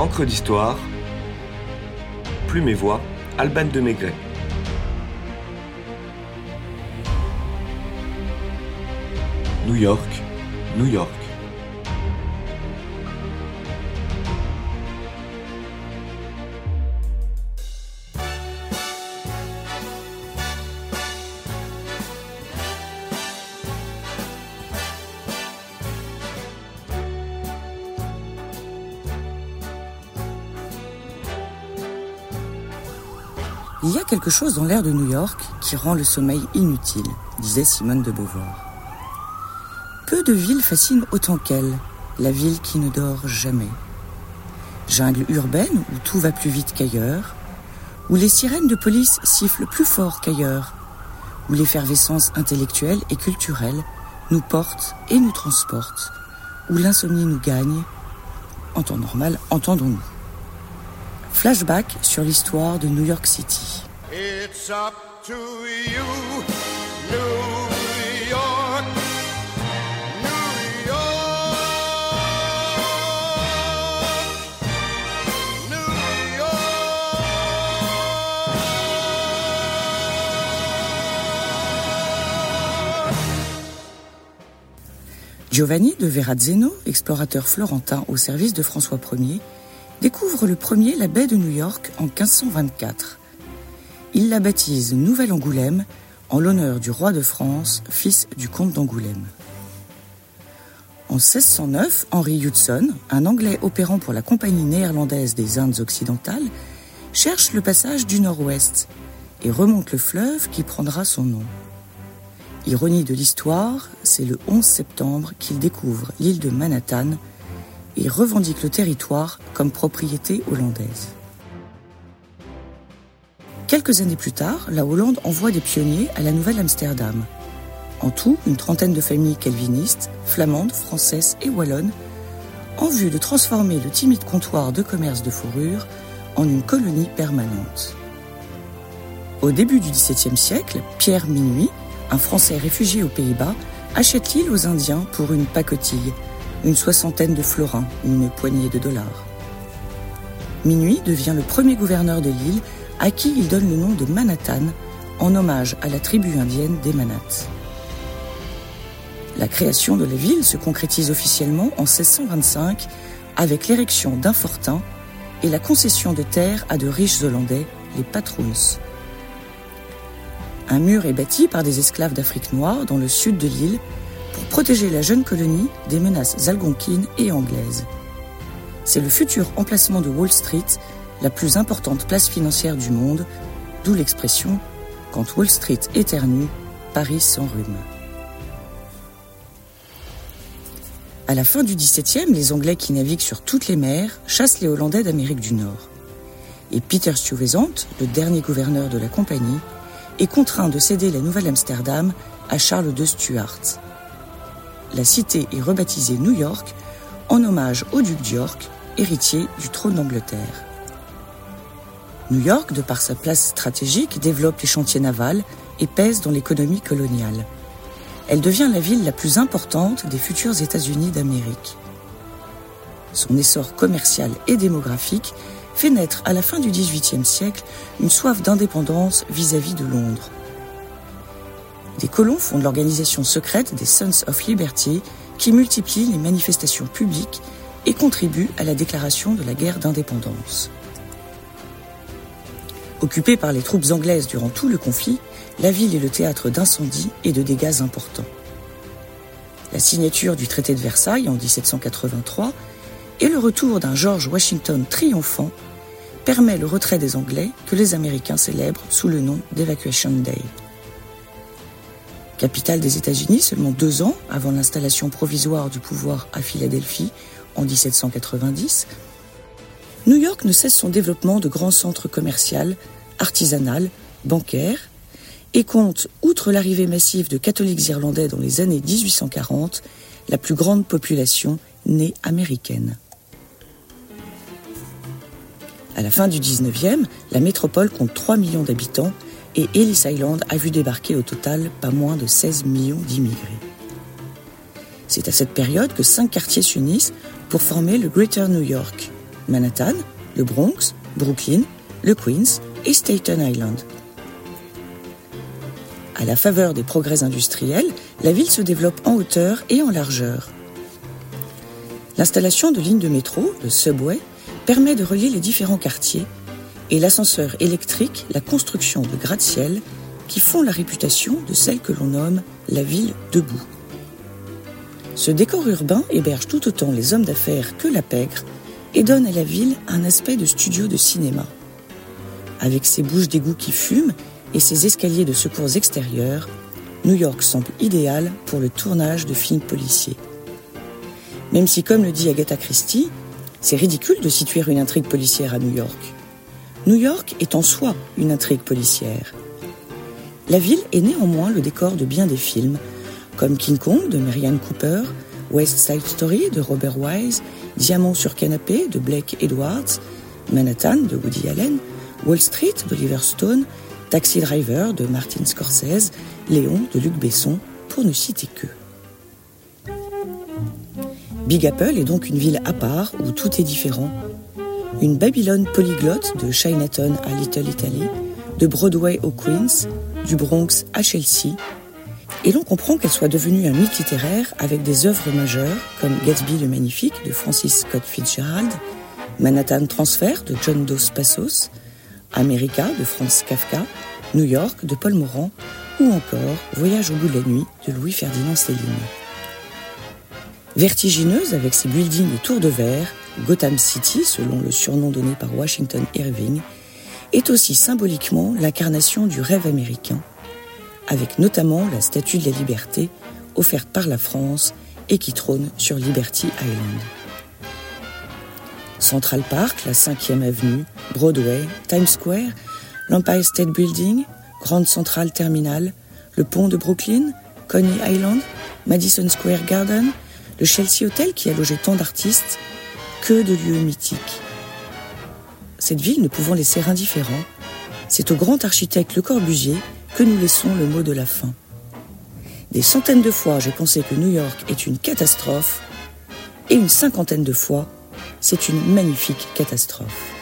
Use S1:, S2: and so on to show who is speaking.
S1: Encre d'histoire, Plume et Voix, Alban de Maigret. New York, New York.
S2: Il y a quelque chose dans l'air de New York qui rend le sommeil inutile, disait Simone de Beauvoir. Peu de villes fascinent autant qu'elle, la ville qui ne dort jamais. Jungle urbaine où tout va plus vite qu'ailleurs, où les sirènes de police sifflent plus fort qu'ailleurs, où l'effervescence intellectuelle et culturelle nous porte et nous transporte, où l'insomnie nous gagne, en temps normal, entendons-nous. Flashback sur l'histoire de New York City.
S3: It's up to you, New York, New York, New York.
S2: Giovanni de Verrazzano, explorateur florentin au service de François Ier, découvre le premier la baie de New York en 1524. Il la baptise Nouvelle-Angoulême en l'honneur du roi de France, fils du comte d'Angoulême. En 1609, Henry Hudson, un Anglais opérant pour la Compagnie néerlandaise des Indes occidentales, cherche le passage du nord-ouest et remonte le fleuve qui prendra son nom. Ironie de l'histoire, c'est le 11 septembre qu'il découvre l'île de Manhattan et revendique le territoire comme propriété hollandaise. Quelques années plus tard, la Hollande envoie des pionniers à la Nouvelle-Amsterdam. En tout, une trentaine de familles calvinistes, flamandes, françaises et wallonnes, en vue de transformer le timide comptoir de commerce de fourrure en une colonie permanente. Au début du XVIIe siècle, Pierre Minuit, un Français réfugié aux Pays-Bas, achète l'île aux Indiens pour une pacotille, une soixantaine de florins, une poignée de dollars. Minuit devient le premier gouverneur de l'île à qui il donne le nom de Manhattan en hommage à la tribu indienne des Manates. La création de la ville se concrétise officiellement en 1625 avec l'érection d'un fortin et la concession de terres à de riches Hollandais, les patroons. Un mur est bâti par des esclaves d'Afrique noire dans le sud de l'île pour protéger la jeune colonie des menaces algonquines et anglaises. C'est le futur emplacement de Wall Street, la plus importante place financière du monde, d'où l'expression Quand Wall Street éternue, Paris s'enrhume. À la fin du XVIIe, les Anglais qui naviguent sur toutes les mers chassent les Hollandais d'Amérique du Nord. Et Peter Stuyvesant, le dernier gouverneur de la compagnie, est contraint de céder la Nouvelle-Amsterdam à Charles de Stuart. La cité est rebaptisée New York en hommage au duc d'York, héritier du trône d'Angleterre. New York, de par sa place stratégique, développe les chantiers navals et pèse dans l'économie coloniale. Elle devient la ville la plus importante des futurs États-Unis d'Amérique. Son essor commercial et démographique fait naître à la fin du XVIIIe siècle une soif d'indépendance vis-à-vis de Londres. Des colons fondent l'organisation secrète des Sons of Liberty qui multiplie les manifestations publiques et contribue à la déclaration de la guerre d'indépendance. Occupée par les troupes anglaises durant tout le conflit, la ville est le théâtre d'incendies et de dégâts importants. La signature du traité de Versailles en 1783 et le retour d'un George Washington triomphant permet le retrait des Anglais que les Américains célèbrent sous le nom d'Evacuation Day. Capitale des États-Unis seulement deux ans avant l'installation provisoire du pouvoir à Philadelphie en 1790, New York ne cesse son développement de grands centres commerciaux, artisanaux, bancaires, et compte, outre l'arrivée massive de catholiques irlandais dans les années 1840, la plus grande population née américaine. À la fin du 19e, la métropole compte 3 millions d'habitants et Ellis Island a vu débarquer au total pas moins de 16 millions d'immigrés. C'est à cette période que cinq quartiers s'unissent pour former le Greater New York, Manhattan, le Bronx, Brooklyn, le Queens et Staten Island. À la faveur des progrès industriels, la ville se développe en hauteur et en largeur. L'installation de lignes de métro, le subway, permet de relier les différents quartiers et l'ascenseur électrique, la construction de gratte-ciel qui font la réputation de celle que l'on nomme la ville debout. Ce décor urbain héberge tout autant les hommes d'affaires que la pègre et donne à la ville un aspect de studio de cinéma. Avec ses bouches d'égout qui fument et ses escaliers de secours extérieurs, New York semble idéal pour le tournage de films policiers. Même si, comme le dit Agatha Christie, c'est ridicule de situer une intrigue policière à New York. New York est en soi une intrigue policière. La ville est néanmoins le décor de bien des films, comme King Kong de Marianne Cooper, West Side Story de Robert Wise, Diamant sur canapé de Blake Edwards, Manhattan de Woody Allen, Wall Street d'Oliver Stone, Taxi Driver de Martin Scorsese, Léon de Luc Besson, pour ne citer que. Big Apple est donc une ville à part où tout est différent. Une Babylone polyglotte de Chinatown à Little Italy, de Broadway au Queens, du Bronx à Chelsea. Et l'on comprend qu'elle soit devenue un mythe littéraire avec des œuvres majeures comme Gatsby le Magnifique de Francis Scott Fitzgerald, Manhattan Transfer de John Dos Passos, America de Franz Kafka, New York de Paul Morand ou encore Voyage au bout de la nuit de Louis-Ferdinand Céline. Vertigineuse avec ses buildings et tours de verre, Gotham City, selon le surnom donné par Washington Irving, est aussi symboliquement l'incarnation du rêve américain, avec notamment la Statue de la Liberté offerte par la France et qui trône sur Liberty Island. Central Park, la 5e avenue, Broadway, Times Square, l'Empire State Building, Grande Central Terminal, le pont de Brooklyn, Coney Island, Madison Square Garden, le Chelsea Hotel qui a logé tant d'artistes, que de lieux mythiques. Cette ville ne pouvant laisser indifférent, c'est au grand architecte Le Corbusier que nous laissons le mot de la fin. Des centaines de fois, j'ai pensé que New York est une catastrophe, et une cinquantaine de fois, c'est une magnifique catastrophe.